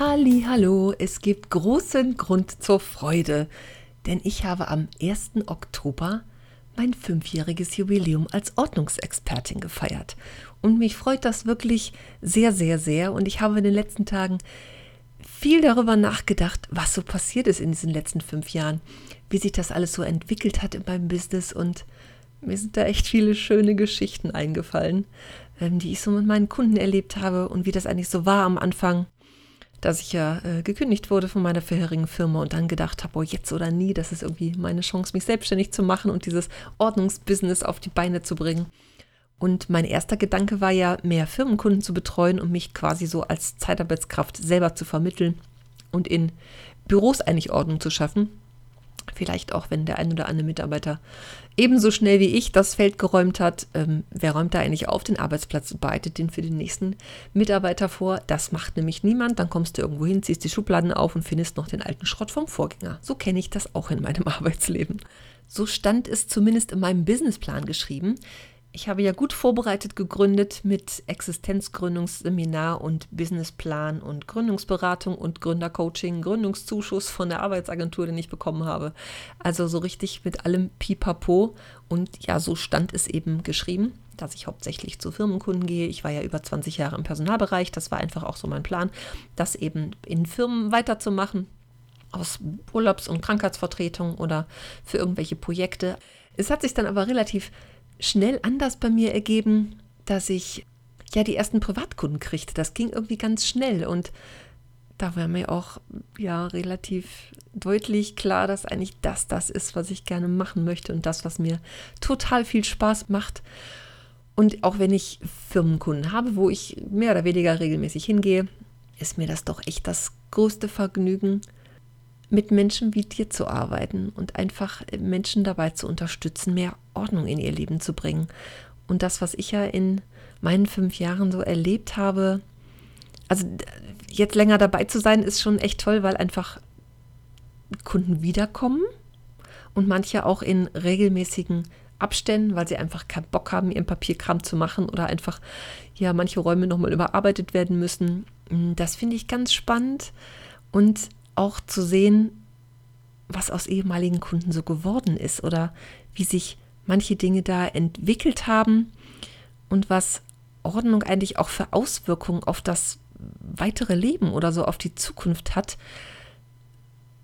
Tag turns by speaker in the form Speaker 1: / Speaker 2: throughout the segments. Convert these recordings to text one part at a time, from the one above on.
Speaker 1: Halli, hallo, es gibt großen Grund zur Freude, denn ich habe am 1. Oktober mein fünfjähriges Jubiläum als Ordnungsexpertin gefeiert. Und mich freut das wirklich sehr, sehr, sehr. Und ich habe in den letzten Tagen viel darüber nachgedacht, was so passiert ist in diesen letzten fünf Jahren, wie sich das alles so entwickelt hat in meinem Business. Und mir sind da echt viele schöne Geschichten eingefallen, ähm, die ich so mit meinen Kunden erlebt habe und wie das eigentlich so war am Anfang dass ich ja äh, gekündigt wurde von meiner vorherigen Firma und dann gedacht habe, oh, jetzt oder nie, das ist irgendwie meine Chance, mich selbstständig zu machen und dieses Ordnungsbusiness auf die Beine zu bringen. Und mein erster Gedanke war ja, mehr Firmenkunden zu betreuen und mich quasi so als Zeitarbeitskraft selber zu vermitteln und in Büros eigentlich Ordnung zu schaffen. Vielleicht auch, wenn der ein oder andere Mitarbeiter ebenso schnell wie ich das Feld geräumt hat. Ähm, wer räumt da eigentlich auf den Arbeitsplatz und bereitet den für den nächsten Mitarbeiter vor? Das macht nämlich niemand. Dann kommst du irgendwo hin, ziehst die Schubladen auf und findest noch den alten Schrott vom Vorgänger. So kenne ich das auch in meinem Arbeitsleben. So stand es zumindest in meinem Businessplan geschrieben. Ich habe ja gut vorbereitet gegründet mit Existenzgründungsseminar und Businessplan und Gründungsberatung und Gründercoaching, Gründungszuschuss von der Arbeitsagentur, den ich bekommen habe. Also so richtig mit allem Pipapo. Und ja, so stand es eben geschrieben, dass ich hauptsächlich zu Firmenkunden gehe. Ich war ja über 20 Jahre im Personalbereich. Das war einfach auch so mein Plan, das eben in Firmen weiterzumachen aus Urlaubs- und Krankheitsvertretung oder für irgendwelche Projekte. Es hat sich dann aber relativ schnell anders bei mir ergeben, dass ich ja die ersten Privatkunden kriegte. Das ging irgendwie ganz schnell und da war mir auch ja relativ deutlich klar, dass eigentlich das das ist, was ich gerne machen möchte und das, was mir total viel Spaß macht. Und auch wenn ich Firmenkunden habe, wo ich mehr oder weniger regelmäßig hingehe, ist mir das doch echt das größte Vergnügen, mit Menschen wie dir zu arbeiten und einfach Menschen dabei zu unterstützen, mehr Ordnung in ihr Leben zu bringen. Und das, was ich ja in meinen fünf Jahren so erlebt habe, also jetzt länger dabei zu sein, ist schon echt toll, weil einfach Kunden wiederkommen und manche auch in regelmäßigen Abständen, weil sie einfach keinen Bock haben, ihren Papierkram zu machen oder einfach ja manche Räume nochmal überarbeitet werden müssen. Das finde ich ganz spannend und auch zu sehen, was aus ehemaligen Kunden so geworden ist oder wie sich manche Dinge da entwickelt haben und was Ordnung eigentlich auch für Auswirkungen auf das weitere Leben oder so auf die Zukunft hat.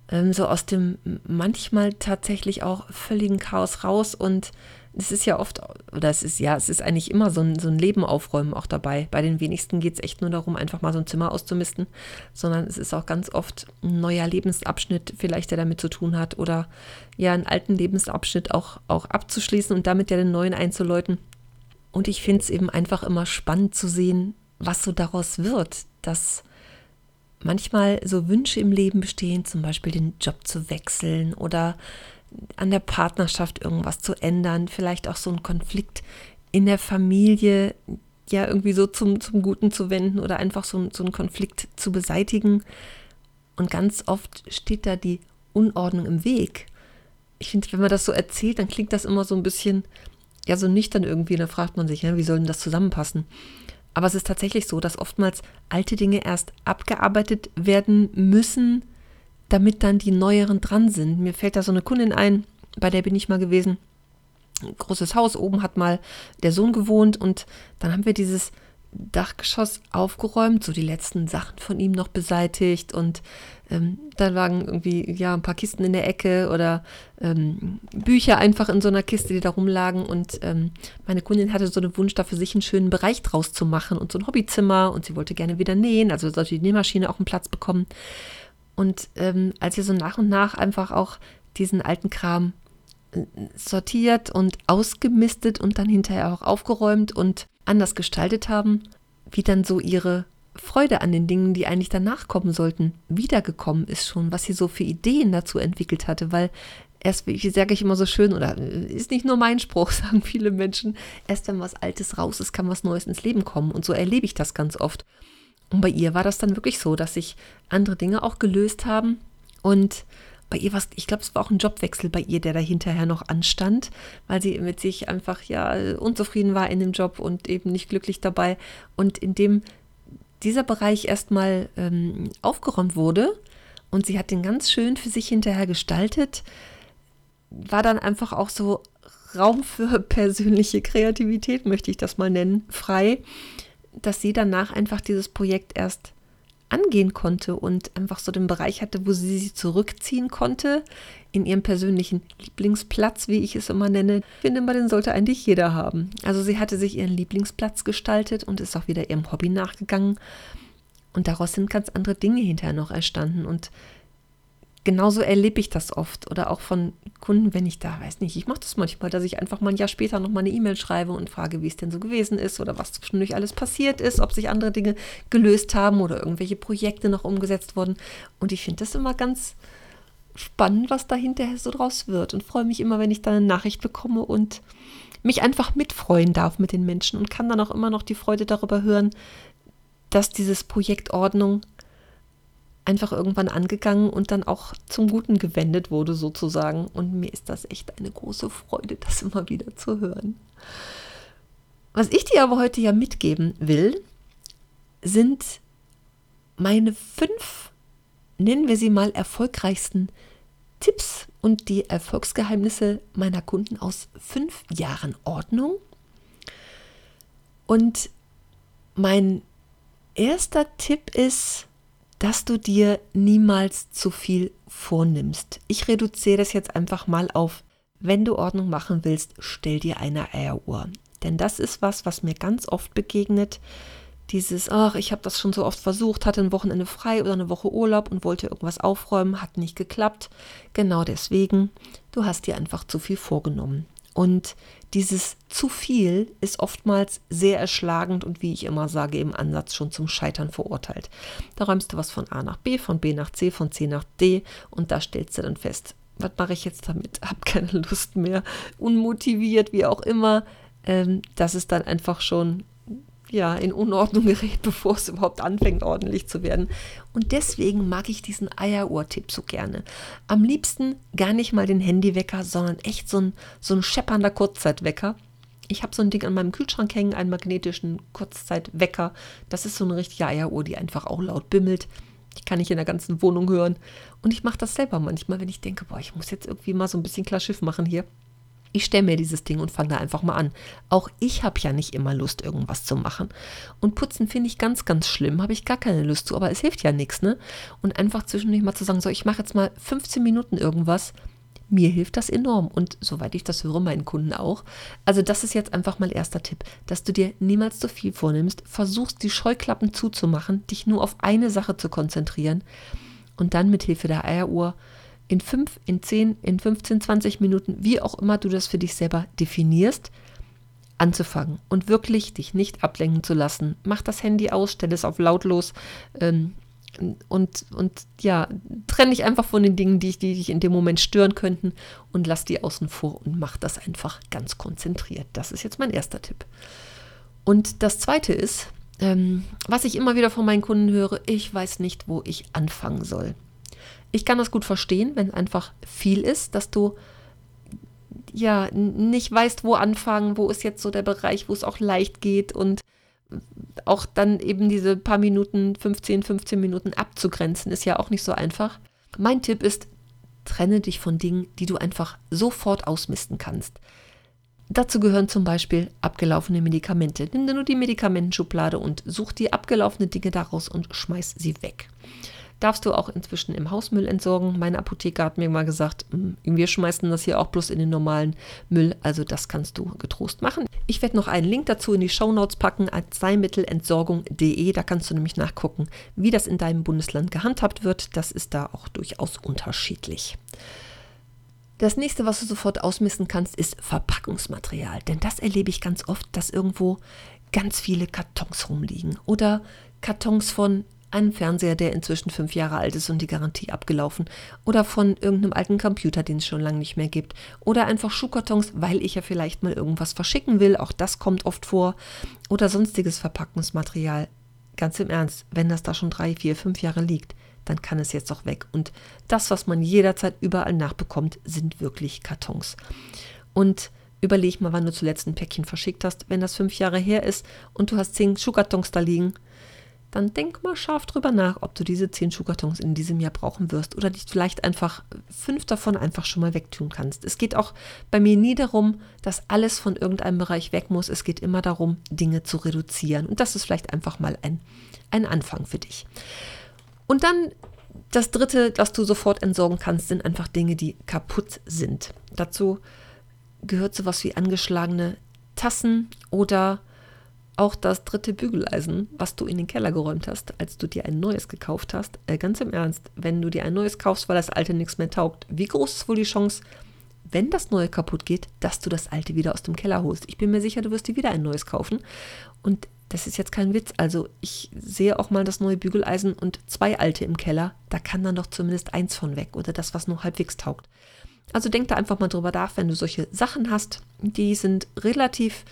Speaker 1: Ähm, so aus dem manchmal tatsächlich auch völligen Chaos raus und es ist ja oft, oder es ist ja, es ist eigentlich immer so ein, so ein Leben aufräumen auch dabei. Bei den wenigsten geht es echt nur darum, einfach mal so ein Zimmer auszumisten, sondern es ist auch ganz oft ein neuer Lebensabschnitt vielleicht, der damit zu tun hat oder ja, einen alten Lebensabschnitt auch, auch abzuschließen und damit ja den neuen einzuläuten. Und ich finde es eben einfach immer spannend zu sehen, was so daraus wird, dass manchmal so Wünsche im Leben bestehen, zum Beispiel den Job zu wechseln oder an der Partnerschaft irgendwas zu ändern, vielleicht auch so einen Konflikt in der Familie ja irgendwie so zum, zum Guten zu wenden oder einfach so, so einen Konflikt zu beseitigen. Und ganz oft steht da die Unordnung im Weg. Ich finde, wenn man das so erzählt, dann klingt das immer so ein bisschen, ja, so nüchtern irgendwie. Da fragt man sich, ja, wie soll denn das zusammenpassen? Aber es ist tatsächlich so, dass oftmals alte Dinge erst abgearbeitet werden müssen, damit dann die neueren dran sind. Mir fällt da so eine Kundin ein, bei der bin ich mal gewesen. Ein großes Haus, oben hat mal der Sohn gewohnt und dann haben wir dieses Dachgeschoss aufgeräumt, so die letzten Sachen von ihm noch beseitigt und ähm, da lagen irgendwie ja ein paar Kisten in der Ecke oder ähm, Bücher einfach in so einer Kiste, die da rumlagen und ähm, meine Kundin hatte so einen Wunsch, da für sich einen schönen Bereich draus zu machen und so ein Hobbyzimmer und sie wollte gerne wieder nähen, also sollte die Nähmaschine auch einen Platz bekommen und ähm, als wir so nach und nach einfach auch diesen alten Kram sortiert und ausgemistet und dann hinterher auch aufgeräumt und anders gestaltet haben, wie dann so ihre Freude an den Dingen, die eigentlich danach kommen sollten, wiedergekommen ist schon, was sie so für Ideen dazu entwickelt hatte, weil erst, wie sage ich immer so schön, oder ist nicht nur mein Spruch, sagen viele Menschen, erst wenn was Altes raus ist, kann was Neues ins Leben kommen. Und so erlebe ich das ganz oft. Und bei ihr war das dann wirklich so, dass sich andere Dinge auch gelöst haben. Und bei ihr war ich glaube, es war auch ein Jobwechsel bei ihr, der da hinterher noch anstand, weil sie mit sich einfach ja unzufrieden war in dem Job und eben nicht glücklich dabei. Und indem dieser Bereich erstmal ähm, aufgeräumt wurde und sie hat den ganz schön für sich hinterher gestaltet, war dann einfach auch so Raum für persönliche Kreativität, möchte ich das mal nennen, frei, dass sie danach einfach dieses Projekt erst angehen konnte und einfach so den Bereich hatte, wo sie sich zurückziehen konnte, in ihrem persönlichen Lieblingsplatz, wie ich es immer nenne. Ich finde immer, den sollte eigentlich jeder haben. Also sie hatte sich ihren Lieblingsplatz gestaltet und ist auch wieder ihrem Hobby nachgegangen. Und daraus sind ganz andere Dinge hinterher noch entstanden. Und genauso erlebe ich das oft oder auch von Kunden, wenn ich da, weiß nicht, ich mache das manchmal, dass ich einfach mal ein Jahr später nochmal eine E-Mail schreibe und frage, wie es denn so gewesen ist oder was zwischendurch alles passiert ist, ob sich andere Dinge gelöst haben oder irgendwelche Projekte noch umgesetzt wurden. Und ich finde das immer ganz spannend, was da hinterher so draus wird und freue mich immer, wenn ich dann eine Nachricht bekomme und mich einfach mitfreuen darf mit den Menschen und kann dann auch immer noch die Freude darüber hören, dass dieses Projekt Ordnung einfach irgendwann angegangen und dann auch zum Guten gewendet wurde sozusagen. Und mir ist das echt eine große Freude, das immer wieder zu hören. Was ich dir aber heute ja mitgeben will, sind meine fünf, nennen wir sie mal, erfolgreichsten Tipps und die Erfolgsgeheimnisse meiner Kunden aus fünf Jahren Ordnung. Und mein erster Tipp ist, dass du dir niemals zu viel vornimmst. Ich reduziere das jetzt einfach mal auf, wenn du Ordnung machen willst, stell dir eine Eieruhr. Denn das ist was, was mir ganz oft begegnet. Dieses, ach, ich habe das schon so oft versucht, hatte ein Wochenende frei oder eine Woche Urlaub und wollte irgendwas aufräumen, hat nicht geklappt. Genau deswegen, du hast dir einfach zu viel vorgenommen. Und dieses zu viel ist oftmals sehr erschlagend und wie ich immer sage, im Ansatz schon zum Scheitern verurteilt. Da räumst du was von A nach B, von B nach C, von C nach D und da stellst du dann fest, was mache ich jetzt damit? Hab keine Lust mehr, unmotiviert, wie auch immer. Ähm, das ist dann einfach schon ja, in Unordnung gerät, bevor es überhaupt anfängt, ordentlich zu werden. Und deswegen mag ich diesen Eieruhr-Tipp so gerne. Am liebsten gar nicht mal den Handywecker, sondern echt so ein, so ein scheppernder Kurzzeitwecker. Ich habe so ein Ding an meinem Kühlschrank hängen, einen magnetischen Kurzzeitwecker. Das ist so eine richtige Eieruhr, die einfach auch laut bimmelt. Die kann ich in der ganzen Wohnung hören. Und ich mache das selber manchmal, wenn ich denke, boah, ich muss jetzt irgendwie mal so ein bisschen klar Schiff machen hier. Ich stelle mir dieses Ding und fange da einfach mal an. Auch ich habe ja nicht immer Lust, irgendwas zu machen. Und putzen finde ich ganz, ganz schlimm. Habe ich gar keine Lust zu, aber es hilft ja nichts, ne? Und einfach zwischendurch mal zu sagen, so, ich mache jetzt mal 15 Minuten irgendwas. Mir hilft das enorm und soweit ich das höre, meinen Kunden auch. Also das ist jetzt einfach mal erster Tipp, dass du dir niemals zu viel vornimmst, versuchst die Scheuklappen zuzumachen, dich nur auf eine Sache zu konzentrieren und dann mit Hilfe der Eieruhr in 5, in 10, in 15, 20 Minuten, wie auch immer du das für dich selber definierst, anzufangen und wirklich dich nicht ablenken zu lassen. Mach das Handy aus, stell es auf lautlos ähm, und, und ja, trenne dich einfach von den Dingen, die, die dich in dem Moment stören könnten und lass die außen vor und mach das einfach ganz konzentriert. Das ist jetzt mein erster Tipp. Und das zweite ist, ähm, was ich immer wieder von meinen Kunden höre, ich weiß nicht, wo ich anfangen soll. Ich kann das gut verstehen, wenn es einfach viel ist, dass du ja nicht weißt, wo anfangen, wo ist jetzt so der Bereich, wo es auch leicht geht und auch dann eben diese paar Minuten, 15, 15 Minuten abzugrenzen, ist ja auch nicht so einfach. Mein Tipp ist, trenne dich von Dingen, die du einfach sofort ausmisten kannst. Dazu gehören zum Beispiel abgelaufene Medikamente. Nimm dir nur die Medikamentenschublade und such die abgelaufenen Dinge daraus und schmeiß sie weg darfst du auch inzwischen im Hausmüll entsorgen. Meine Apotheker hat mir mal gesagt, hm, wir schmeißen das hier auch bloß in den normalen Müll, also das kannst du getrost machen. Ich werde noch einen Link dazu in die Shownotes packen, arzneimittelentsorgung.de, da kannst du nämlich nachgucken, wie das in deinem Bundesland gehandhabt wird. Das ist da auch durchaus unterschiedlich. Das nächste, was du sofort ausmisten kannst, ist Verpackungsmaterial. Denn das erlebe ich ganz oft, dass irgendwo ganz viele Kartons rumliegen. Oder Kartons von einem Fernseher, der inzwischen fünf Jahre alt ist und die Garantie abgelaufen. Oder von irgendeinem alten Computer, den es schon lange nicht mehr gibt. Oder einfach Schuhkartons, weil ich ja vielleicht mal irgendwas verschicken will. Auch das kommt oft vor. Oder sonstiges Verpackungsmaterial. Ganz im Ernst, wenn das da schon drei, vier, fünf Jahre liegt, dann kann es jetzt auch weg. Und das, was man jederzeit überall nachbekommt, sind wirklich Kartons. Und überleg mal, wann du zuletzt ein Päckchen verschickt hast. Wenn das fünf Jahre her ist und du hast zehn Schuhkartons da liegen, dann denk mal scharf drüber nach, ob du diese zehn Schuhkartons in diesem Jahr brauchen wirst oder dich vielleicht einfach fünf davon einfach schon mal wegtun kannst. Es geht auch bei mir nie darum, dass alles von irgendeinem Bereich weg muss. Es geht immer darum, Dinge zu reduzieren. Und das ist vielleicht einfach mal ein, ein Anfang für dich. Und dann das dritte, was du sofort entsorgen kannst, sind einfach Dinge, die kaputt sind. Dazu gehört sowas wie angeschlagene Tassen oder auch das dritte Bügeleisen, was du in den Keller geräumt hast, als du dir ein neues gekauft hast. Äh, ganz im Ernst, wenn du dir ein neues kaufst, weil das alte nichts mehr taugt, wie groß ist wohl die Chance, wenn das neue kaputt geht, dass du das alte wieder aus dem Keller holst? Ich bin mir sicher, du wirst dir wieder ein neues kaufen. Und das ist jetzt kein Witz. Also ich sehe auch mal das neue Bügeleisen und zwei alte im Keller. Da kann dann doch zumindest eins von weg oder das, was nur halbwegs taugt. Also denk da einfach mal drüber nach, wenn du solche Sachen hast. Die sind relativ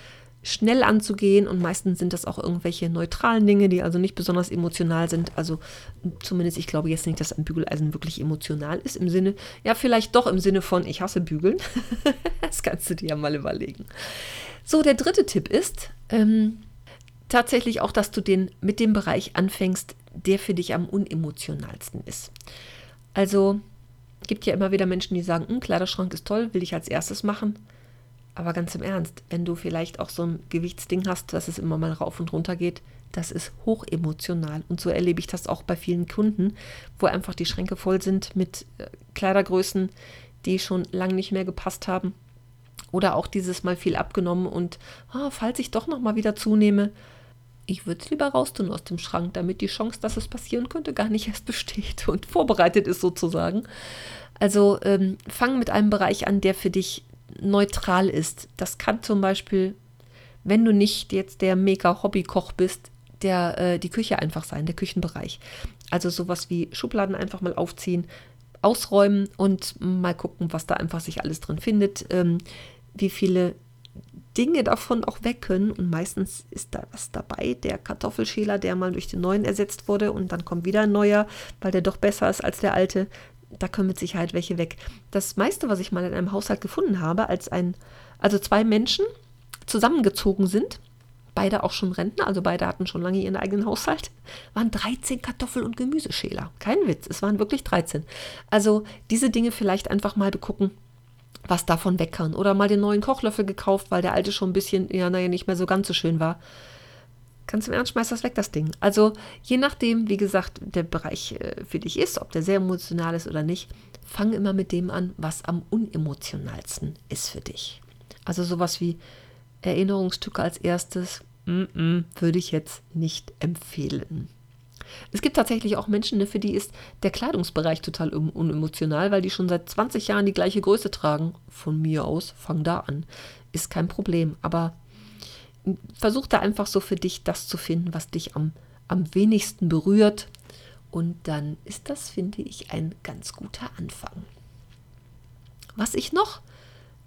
Speaker 1: schnell anzugehen und meistens sind das auch irgendwelche neutralen Dinge, die also nicht besonders emotional sind. Also zumindest ich glaube jetzt nicht, dass ein Bügeleisen wirklich emotional ist im Sinne, ja vielleicht doch im Sinne von ich hasse Bügeln. das kannst du dir ja mal überlegen. So, der dritte Tipp ist, ähm, tatsächlich auch, dass du den mit dem Bereich anfängst, der für dich am unemotionalsten ist. Also gibt ja immer wieder Menschen, die sagen, hm, Kleiderschrank ist toll, will ich als erstes machen. Aber ganz im Ernst, wenn du vielleicht auch so ein Gewichtsding hast, dass es immer mal rauf und runter geht, das ist hochemotional. Und so erlebe ich das auch bei vielen Kunden, wo einfach die Schränke voll sind mit äh, Kleidergrößen, die schon lange nicht mehr gepasst haben. Oder auch dieses Mal viel abgenommen und oh, falls ich doch noch mal wieder zunehme, ich würde es lieber raustun aus dem Schrank, damit die Chance, dass es passieren könnte, gar nicht erst besteht und vorbereitet ist sozusagen. Also ähm, fang mit einem Bereich an, der für dich neutral ist. Das kann zum Beispiel, wenn du nicht jetzt der mega Hobbykoch bist, der äh, die Küche einfach sein, der Küchenbereich. Also sowas wie Schubladen einfach mal aufziehen, ausräumen und mal gucken, was da einfach sich alles drin findet, ähm, wie viele Dinge davon auch weg können. Und meistens ist da was dabei, der Kartoffelschäler, der mal durch den neuen ersetzt wurde und dann kommt wieder ein neuer, weil der doch besser ist als der alte. Da können mit Sicherheit welche weg. Das meiste, was ich mal in einem Haushalt gefunden habe, als ein, also zwei Menschen zusammengezogen sind, beide auch schon Rentner, also beide hatten schon lange ihren eigenen Haushalt, waren 13 Kartoffel- und Gemüseschäler. Kein Witz, es waren wirklich 13. Also diese Dinge vielleicht einfach mal begucken, was davon weg kann. Oder mal den neuen Kochlöffel gekauft, weil der alte schon ein bisschen, ja, naja, nicht mehr so ganz so schön war. Ganz im Ernst, schmeiß das weg, das Ding. Also je nachdem, wie gesagt, der Bereich äh, für dich ist, ob der sehr emotional ist oder nicht, fang immer mit dem an, was am unemotionalsten ist für dich. Also sowas wie Erinnerungsstücke als erstes, mm -mm, würde ich jetzt nicht empfehlen. Es gibt tatsächlich auch Menschen, ne, für die ist der Kleidungsbereich total unemotional, weil die schon seit 20 Jahren die gleiche Größe tragen. Von mir aus, fang da an. Ist kein Problem. Aber versuch da einfach so für dich das zu finden, was dich am, am wenigsten berührt. Und dann ist das, finde ich, ein ganz guter Anfang. Was ich noch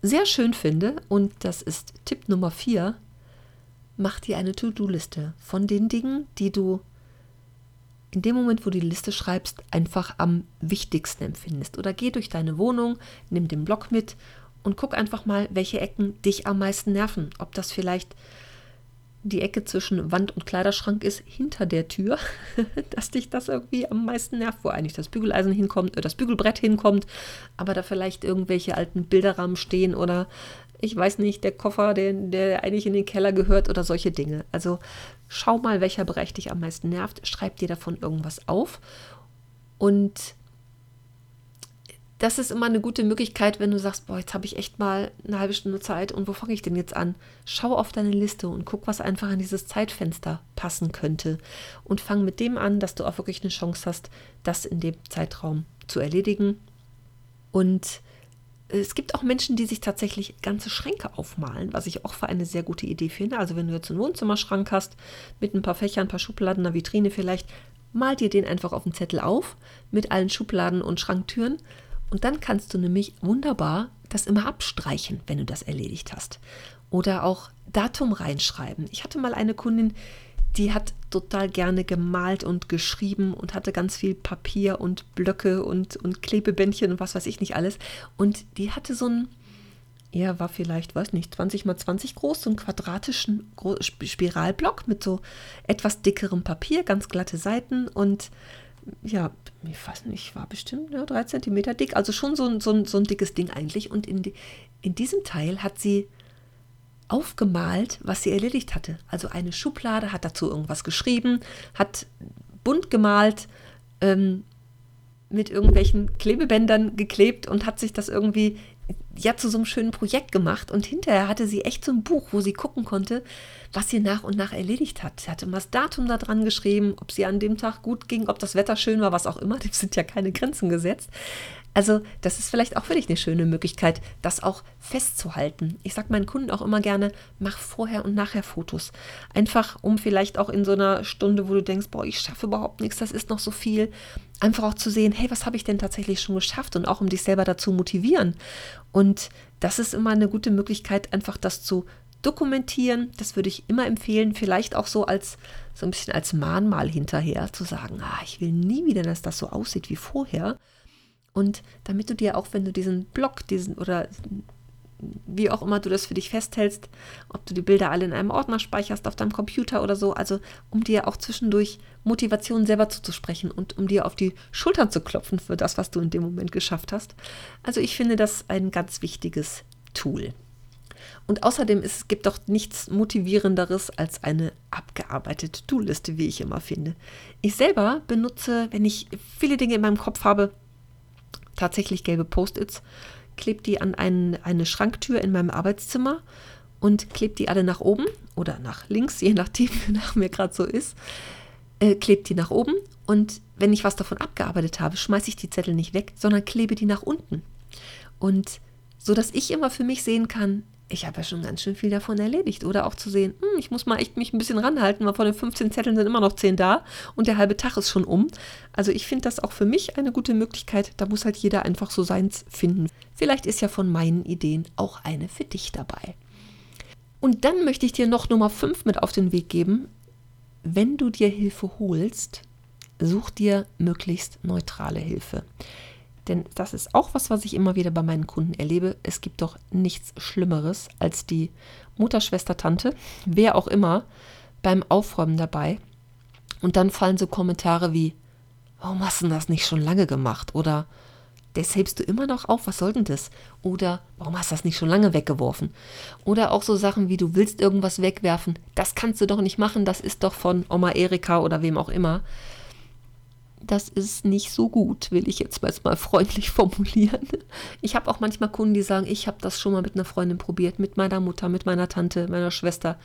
Speaker 1: sehr schön finde, und das ist Tipp Nummer 4, mach dir eine To-Do-Liste von den Dingen, die du in dem Moment, wo du die Liste schreibst, einfach am wichtigsten empfindest. Oder geh durch deine Wohnung, nimm den Block mit und guck einfach mal, welche Ecken dich am meisten nerven. Ob das vielleicht die Ecke zwischen Wand und Kleiderschrank ist, hinter der Tür, dass dich das irgendwie am meisten nervt, wo eigentlich das Bügeleisen hinkommt, äh, das Bügelbrett hinkommt, aber da vielleicht irgendwelche alten Bilderrahmen stehen oder ich weiß nicht, der Koffer, der, der eigentlich in den Keller gehört oder solche Dinge. Also schau mal, welcher Bereich dich am meisten nervt, schreib dir davon irgendwas auf und das ist immer eine gute Möglichkeit, wenn du sagst, boah, jetzt habe ich echt mal eine halbe Stunde Zeit und wo fange ich denn jetzt an? Schau auf deine Liste und guck, was einfach in dieses Zeitfenster passen könnte. Und fang mit dem an, dass du auch wirklich eine Chance hast, das in dem Zeitraum zu erledigen. Und es gibt auch Menschen, die sich tatsächlich ganze Schränke aufmalen, was ich auch für eine sehr gute Idee finde. Also wenn du jetzt einen Wohnzimmerschrank hast mit ein paar Fächern, ein paar Schubladen, einer Vitrine vielleicht, mal dir den einfach auf den Zettel auf mit allen Schubladen und Schranktüren und dann kannst du nämlich wunderbar das immer abstreichen, wenn du das erledigt hast. Oder auch Datum reinschreiben. Ich hatte mal eine Kundin, die hat total gerne gemalt und geschrieben und hatte ganz viel Papier und Blöcke und, und Klebebändchen und was weiß ich nicht alles. Und die hatte so ein, er war vielleicht, weiß nicht, 20 mal 20 groß, so einen quadratischen Spiralblock mit so etwas dickerem Papier, ganz glatte Seiten und ja, ich weiß nicht, war bestimmt ja, drei Zentimeter dick, also schon so, so, so ein dickes Ding eigentlich. Und in, in diesem Teil hat sie aufgemalt, was sie erledigt hatte. Also eine Schublade, hat dazu irgendwas geschrieben, hat bunt gemalt, ähm, mit irgendwelchen Klebebändern geklebt und hat sich das irgendwie ja zu so einem schönen Projekt gemacht. Und hinterher hatte sie echt so ein Buch, wo sie gucken konnte, was sie nach und nach erledigt hat. Sie hatte mal das Datum da dran geschrieben, ob sie an dem Tag gut ging, ob das Wetter schön war, was auch immer. Dem sind ja keine Grenzen gesetzt. Also das ist vielleicht auch für dich eine schöne Möglichkeit, das auch festzuhalten. Ich sage meinen Kunden auch immer gerne, mach vorher und nachher Fotos. Einfach, um vielleicht auch in so einer Stunde, wo du denkst, boah, ich schaffe überhaupt nichts, das ist noch so viel, einfach auch zu sehen, hey, was habe ich denn tatsächlich schon geschafft und auch um dich selber dazu motivieren. Und das ist immer eine gute Möglichkeit, einfach das zu dokumentieren. Das würde ich immer empfehlen, vielleicht auch so als so ein bisschen als Mahnmal hinterher zu sagen, ah, ich will nie wieder, dass das so aussieht wie vorher. Und damit du dir auch, wenn du diesen Blog, diesen oder wie auch immer du das für dich festhältst, ob du die Bilder alle in einem Ordner speicherst auf deinem Computer oder so, also um dir auch zwischendurch Motivation selber zuzusprechen und um dir auf die Schultern zu klopfen für das, was du in dem Moment geschafft hast. Also ich finde das ein ganz wichtiges Tool. Und außerdem es gibt doch nichts motivierenderes als eine abgearbeitete To-Liste, wie ich immer finde. Ich selber benutze, wenn ich viele Dinge in meinem Kopf habe, tatsächlich gelbe Post-its, klebe die an einen, eine Schranktür in meinem Arbeitszimmer und klebe die alle nach oben oder nach links, je nachdem, wie nach mir gerade so ist. Äh, klebe die nach oben und wenn ich was davon abgearbeitet habe, schmeiße ich die Zettel nicht weg, sondern klebe die nach unten. Und so dass ich immer für mich sehen kann, ich habe ja schon ganz schön viel davon erledigt. Oder auch zu sehen, hm, ich muss mal echt mich ein bisschen ranhalten, weil von den 15 Zetteln sind immer noch 10 da und der halbe Tag ist schon um. Also ich finde das auch für mich eine gute Möglichkeit. Da muss halt jeder einfach so seins finden. Vielleicht ist ja von meinen Ideen auch eine für dich dabei. Und dann möchte ich dir noch Nummer 5 mit auf den Weg geben. Wenn du dir Hilfe holst, such dir möglichst neutrale Hilfe. Denn das ist auch was, was ich immer wieder bei meinen Kunden erlebe. Es gibt doch nichts Schlimmeres als die Mutter, Schwester, Tante, wer auch immer, beim Aufräumen dabei. Und dann fallen so Kommentare wie, warum hast du das nicht schon lange gemacht? Oder das hebst du immer noch auf, was soll denn das? Oder warum hast du das nicht schon lange weggeworfen? Oder auch so Sachen wie, du willst irgendwas wegwerfen, das kannst du doch nicht machen, das ist doch von Oma Erika oder wem auch immer das ist nicht so gut, will ich jetzt mal freundlich formulieren. Ich habe auch manchmal Kunden, die sagen, ich habe das schon mal mit einer Freundin probiert, mit meiner Mutter, mit meiner Tante, meiner Schwester.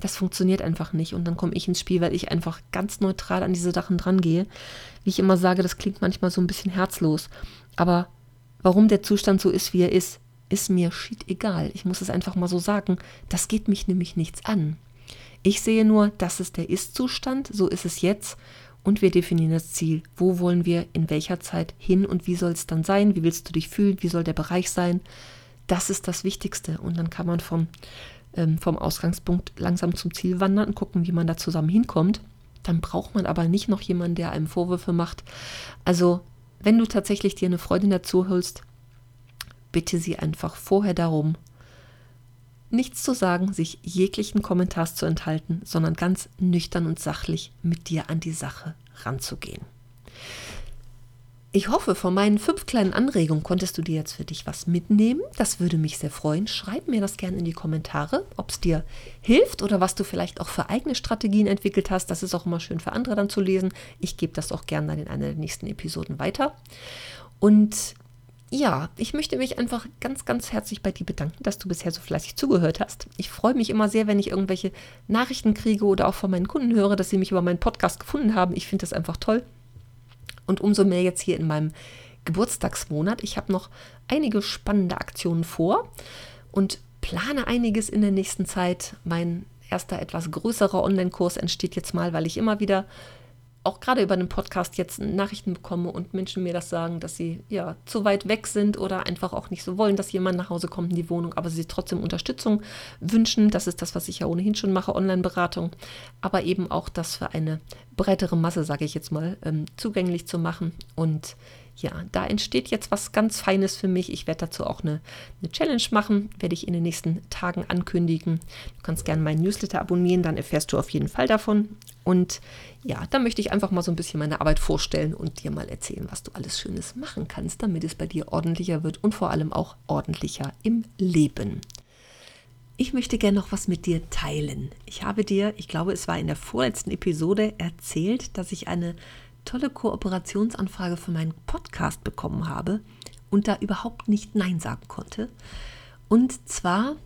Speaker 1: Das funktioniert einfach nicht. Und dann komme ich ins Spiel, weil ich einfach ganz neutral an diese Sachen drangehe. Wie ich immer sage, das klingt manchmal so ein bisschen herzlos. Aber warum der Zustand so ist, wie er ist, ist mir shit egal. Ich muss es einfach mal so sagen. Das geht mich nämlich nichts an. Ich sehe nur, das ist der Ist-Zustand, so ist es jetzt und wir definieren das Ziel. Wo wollen wir in welcher Zeit hin und wie soll es dann sein? Wie willst du dich fühlen? Wie soll der Bereich sein? Das ist das Wichtigste. Und dann kann man vom, ähm, vom Ausgangspunkt langsam zum Ziel wandern und gucken, wie man da zusammen hinkommt. Dann braucht man aber nicht noch jemanden, der einem Vorwürfe macht. Also, wenn du tatsächlich dir eine Freundin dazu holst, bitte sie einfach vorher darum, nichts zu sagen, sich jeglichen Kommentars zu enthalten, sondern ganz nüchtern und sachlich mit dir an die Sache ranzugehen. Ich hoffe, von meinen fünf kleinen Anregungen konntest du dir jetzt für dich was mitnehmen. Das würde mich sehr freuen. Schreib mir das gerne in die Kommentare, ob es dir hilft oder was du vielleicht auch für eigene Strategien entwickelt hast. Das ist auch immer schön für andere dann zu lesen. Ich gebe das auch gerne dann in einer der nächsten Episoden weiter. Und ja, ich möchte mich einfach ganz, ganz herzlich bei dir bedanken, dass du bisher so fleißig zugehört hast. Ich freue mich immer sehr, wenn ich irgendwelche Nachrichten kriege oder auch von meinen Kunden höre, dass sie mich über meinen Podcast gefunden haben. Ich finde das einfach toll. Und umso mehr jetzt hier in meinem Geburtstagsmonat. Ich habe noch einige spannende Aktionen vor und plane einiges in der nächsten Zeit. Mein erster etwas größerer Online-Kurs entsteht jetzt mal, weil ich immer wieder auch gerade über den Podcast jetzt Nachrichten bekomme und Menschen mir das sagen, dass sie ja zu weit weg sind oder einfach auch nicht so wollen, dass jemand nach Hause kommt in die Wohnung, aber sie trotzdem Unterstützung wünschen. Das ist das, was ich ja ohnehin schon mache, Online-Beratung, aber eben auch das für eine breitere Masse, sage ich jetzt mal, ähm, zugänglich zu machen und ja, da entsteht jetzt was ganz Feines für mich. Ich werde dazu auch eine, eine Challenge machen, werde ich in den nächsten Tagen ankündigen. Du kannst gerne meinen Newsletter abonnieren, dann erfährst du auf jeden Fall davon. Und ja, da möchte ich einfach mal so ein bisschen meine Arbeit vorstellen und dir mal erzählen, was du alles Schönes machen kannst, damit es bei dir ordentlicher wird und vor allem auch ordentlicher im Leben. Ich möchte gerne noch was mit dir teilen. Ich habe dir, ich glaube, es war in der vorletzten Episode erzählt, dass ich eine tolle Kooperationsanfrage für meinen Podcast bekommen habe und da überhaupt nicht Nein sagen konnte. Und zwar,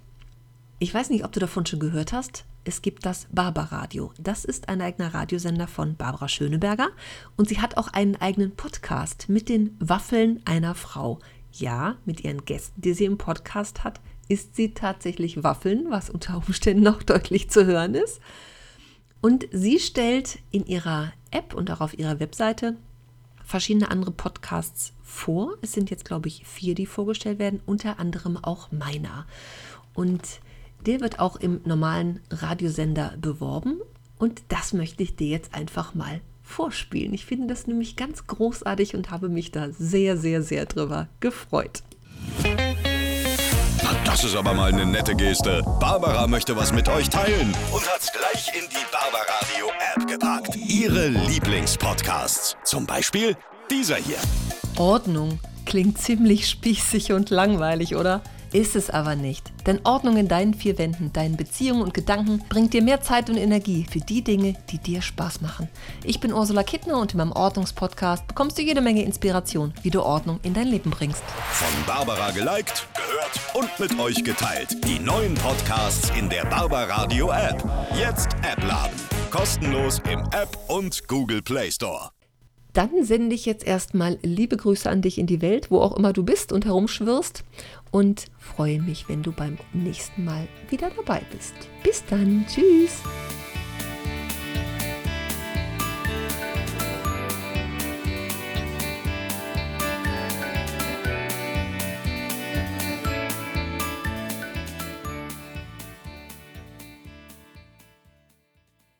Speaker 1: ich weiß nicht, ob du davon schon gehört hast, es gibt das Barbaradio. Das ist ein eigener Radiosender von Barbara Schöneberger und sie hat auch einen eigenen Podcast mit den Waffeln einer Frau. Ja, mit ihren Gästen, die sie im Podcast hat, ist sie tatsächlich Waffeln, was unter Umständen noch deutlich zu hören ist. Und sie stellt in ihrer App und auch auf ihrer Webseite verschiedene andere Podcasts vor. Es sind jetzt, glaube ich, vier, die vorgestellt werden, unter anderem auch meiner. Und der wird auch im normalen Radiosender beworben. Und das möchte ich dir jetzt einfach mal vorspielen. Ich finde das nämlich ganz großartig und habe mich da sehr, sehr, sehr drüber gefreut.
Speaker 2: Das ist aber mal eine nette Geste. Barbara möchte was mit euch teilen und hat's gleich in die Barbaradio App gepackt. Ihre Lieblingspodcasts. Zum Beispiel dieser hier.
Speaker 1: Ordnung klingt ziemlich spießig und langweilig, oder? Ist es aber nicht. Denn Ordnung in deinen vier Wänden, deinen Beziehungen und Gedanken bringt dir mehr Zeit und Energie für die Dinge, die dir Spaß machen. Ich bin Ursula Kittner und in meinem Ordnungspodcast bekommst du jede Menge Inspiration, wie du Ordnung in dein Leben bringst.
Speaker 2: Von Barbara geliked, und mit euch geteilt. Die neuen Podcasts in der Barbaradio App. Jetzt App laden. Kostenlos im App und Google Play Store.
Speaker 1: Dann sende ich jetzt erstmal liebe Grüße an dich in die Welt, wo auch immer du bist und herumschwirrst. Und freue mich, wenn du beim nächsten Mal wieder dabei bist. Bis dann. Tschüss.